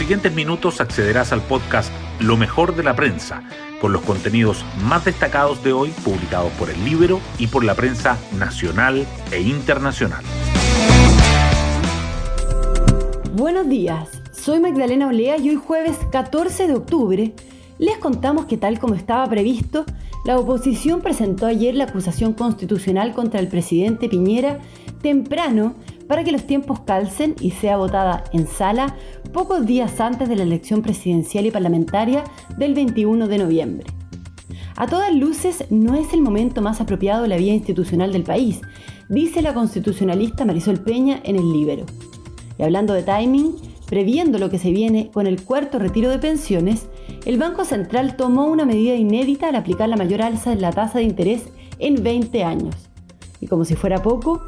siguientes minutos accederás al podcast Lo mejor de la prensa, con los contenidos más destacados de hoy publicados por el Libro y por la prensa nacional e internacional. Buenos días, soy Magdalena Olea y hoy jueves 14 de octubre les contamos que tal como estaba previsto, la oposición presentó ayer la acusación constitucional contra el presidente Piñera temprano para que los tiempos calcen y sea votada en sala pocos días antes de la elección presidencial y parlamentaria del 21 de noviembre. A todas luces, no es el momento más apropiado de la vía institucional del país, dice la constitucionalista Marisol Peña en el Libero. Y hablando de timing, previendo lo que se viene con el cuarto retiro de pensiones, el Banco Central tomó una medida inédita al aplicar la mayor alza en la tasa de interés en 20 años. Y como si fuera poco,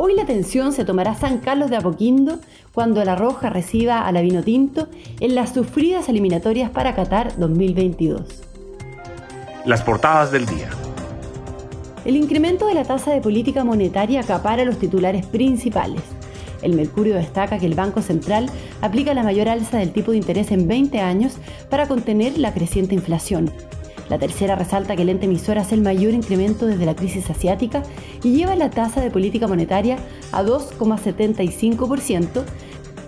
hoy la atención se tomará San Carlos de Apoquindo cuando la Roja reciba a la Vino Tinto en las sufridas eliminatorias para Qatar 2022. Las portadas del día. El incremento de la tasa de política monetaria acapara los titulares principales. El Mercurio destaca que el Banco Central aplica la mayor alza del tipo de interés en 20 años para contener la creciente inflación. La tercera resalta que el ente emisor hace el mayor incremento desde la crisis asiática y lleva la tasa de política monetaria a 2,75%.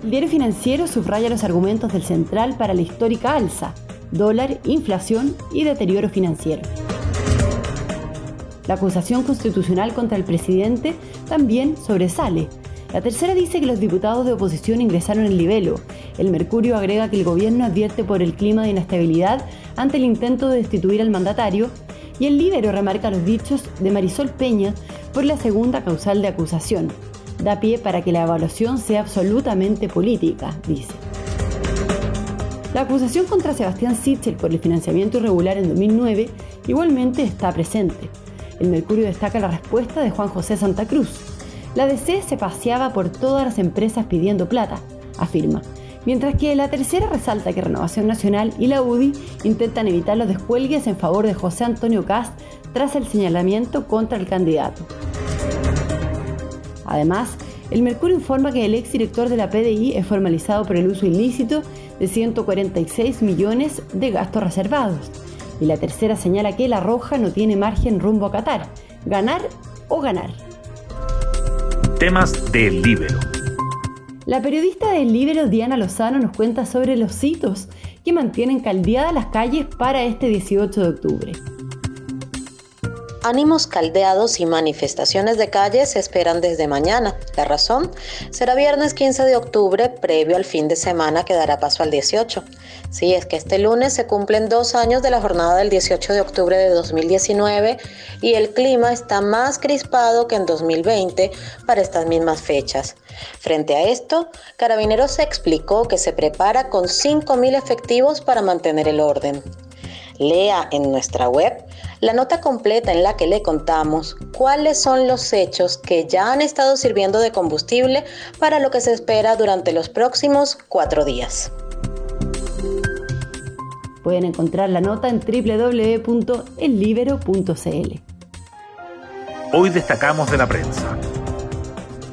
El diario financiero subraya los argumentos del central para la histórica alza, dólar, inflación y deterioro financiero. La acusación constitucional contra el presidente también sobresale, la tercera dice que los diputados de oposición ingresaron en libelo. El Mercurio agrega que el gobierno advierte por el clima de inestabilidad ante el intento de destituir al mandatario. Y el Libero remarca los dichos de Marisol Peña por la segunda causal de acusación. Da pie para que la evaluación sea absolutamente política, dice. La acusación contra Sebastián Sichel por el financiamiento irregular en 2009 igualmente está presente. El Mercurio destaca la respuesta de Juan José Santa Cruz, la DC se paseaba por todas las empresas pidiendo plata, afirma, mientras que la tercera resalta que Renovación Nacional y la UDI intentan evitar los descuelgues en favor de José Antonio Cast tras el señalamiento contra el candidato. Además, el Mercurio informa que el exdirector de la PDI es formalizado por el uso ilícito de 146 millones de gastos reservados. Y la tercera señala que la Roja no tiene margen rumbo a Qatar. Ganar o ganar. Temas del Libero. La periodista del Libero Diana Lozano nos cuenta sobre los hitos que mantienen caldeadas las calles para este 18 de octubre. Ánimos caldeados y manifestaciones de calle se esperan desde mañana. La razón será viernes 15 de octubre, previo al fin de semana que dará paso al 18. Sí, es que este lunes se cumplen dos años de la jornada del 18 de octubre de 2019 y el clima está más crispado que en 2020 para estas mismas fechas. Frente a esto, Carabineros explicó que se prepara con 5.000 efectivos para mantener el orden. Lea en nuestra web la nota completa en la que le contamos cuáles son los hechos que ya han estado sirviendo de combustible para lo que se espera durante los próximos cuatro días. Pueden encontrar la nota en www.ellibero.cl. Hoy destacamos de la prensa.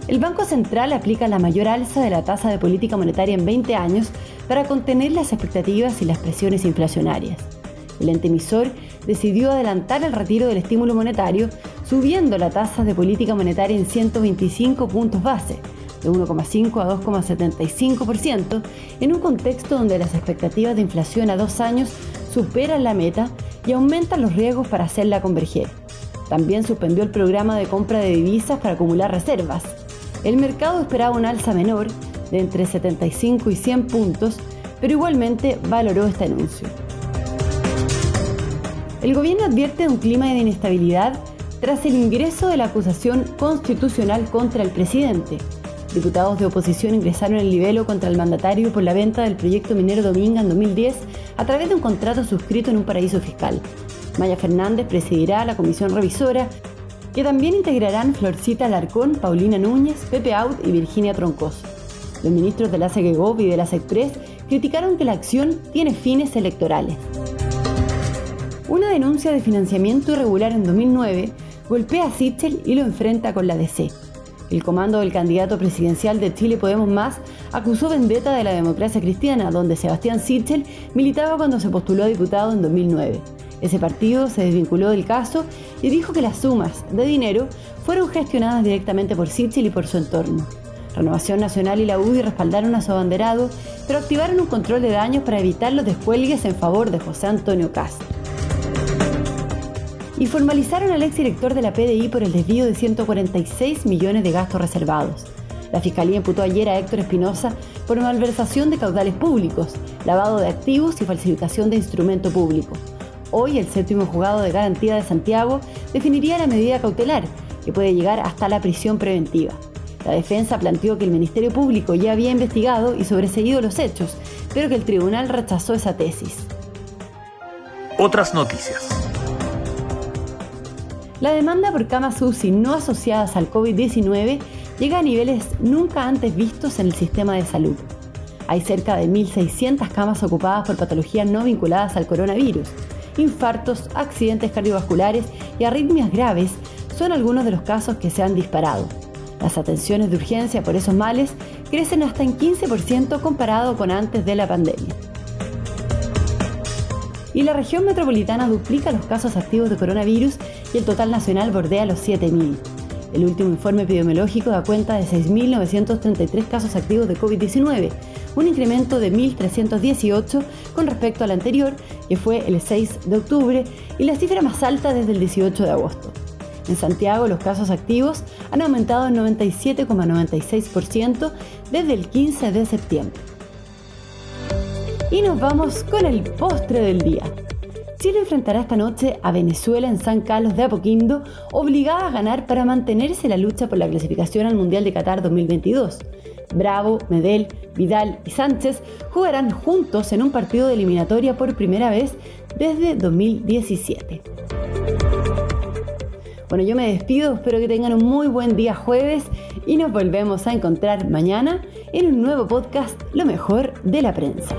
El Banco Central aplica la mayor alza de la tasa de política monetaria en 20 años para contener las expectativas y las presiones inflacionarias el ente emisor decidió adelantar el retiro del estímulo monetario, subiendo la tasa de política monetaria en 125 puntos base, de 1,5 a 2,75%, en un contexto donde las expectativas de inflación a dos años superan la meta y aumentan los riesgos para hacerla converger. También suspendió el programa de compra de divisas para acumular reservas. El mercado esperaba un alza menor, de entre 75 y 100 puntos, pero igualmente valoró este anuncio. El gobierno advierte de un clima de inestabilidad tras el ingreso de la acusación constitucional contra el presidente. Diputados de oposición ingresaron el libelo contra el mandatario por la venta del proyecto minero Dominga en 2010 a través de un contrato suscrito en un paraíso fiscal. Maya Fernández presidirá la comisión revisora, que también integrarán Florcita Alarcón, Paulina Núñez, Pepe Out y Virginia Troncoso. Los ministros de la SEGEGOV y de la SECPRES criticaron que la acción tiene fines electorales. Una denuncia de financiamiento irregular en 2009 golpea a Sichel y lo enfrenta con la DC. El comando del candidato presidencial de Chile Podemos Más acusó vendetta de la democracia cristiana, donde Sebastián Sichel militaba cuando se postuló a diputado en 2009. Ese partido se desvinculó del caso y dijo que las sumas de dinero fueron gestionadas directamente por Sichel y por su entorno. Renovación Nacional y la UDI respaldaron a su abanderado, pero activaron un control de daños para evitar los descuelgues en favor de José Antonio Castro. Y formalizaron al exdirector de la PDI por el desvío de 146 millones de gastos reservados. La Fiscalía imputó ayer a Héctor Espinosa por malversación de caudales públicos, lavado de activos y falsificación de instrumento público. Hoy el séptimo juzgado de garantía de Santiago definiría la medida cautelar, que puede llegar hasta la prisión preventiva. La defensa planteó que el Ministerio Público ya había investigado y sobreseído los hechos, pero que el tribunal rechazó esa tesis. Otras noticias. La demanda por camas UCI no asociadas al COVID-19 llega a niveles nunca antes vistos en el sistema de salud. Hay cerca de 1.600 camas ocupadas por patologías no vinculadas al coronavirus. Infartos, accidentes cardiovasculares y arritmias graves son algunos de los casos que se han disparado. Las atenciones de urgencia por esos males crecen hasta en 15% comparado con antes de la pandemia. Y la región metropolitana duplica los casos activos de coronavirus y el total nacional bordea los 7.000. El último informe epidemiológico da cuenta de 6.933 casos activos de COVID-19, un incremento de 1.318 con respecto al anterior, que fue el 6 de octubre, y la cifra más alta desde el 18 de agosto. En Santiago los casos activos han aumentado en 97,96% desde el 15 de septiembre. Y nos vamos con el postre del día. Chile enfrentará esta noche a Venezuela en San Carlos de Apoquindo, obligada a ganar para mantenerse en la lucha por la clasificación al Mundial de Qatar 2022. Bravo, Medel, Vidal y Sánchez jugarán juntos en un partido de eliminatoria por primera vez desde 2017. Bueno, yo me despido, espero que tengan un muy buen día jueves y nos volvemos a encontrar mañana en un nuevo podcast, Lo mejor de la prensa.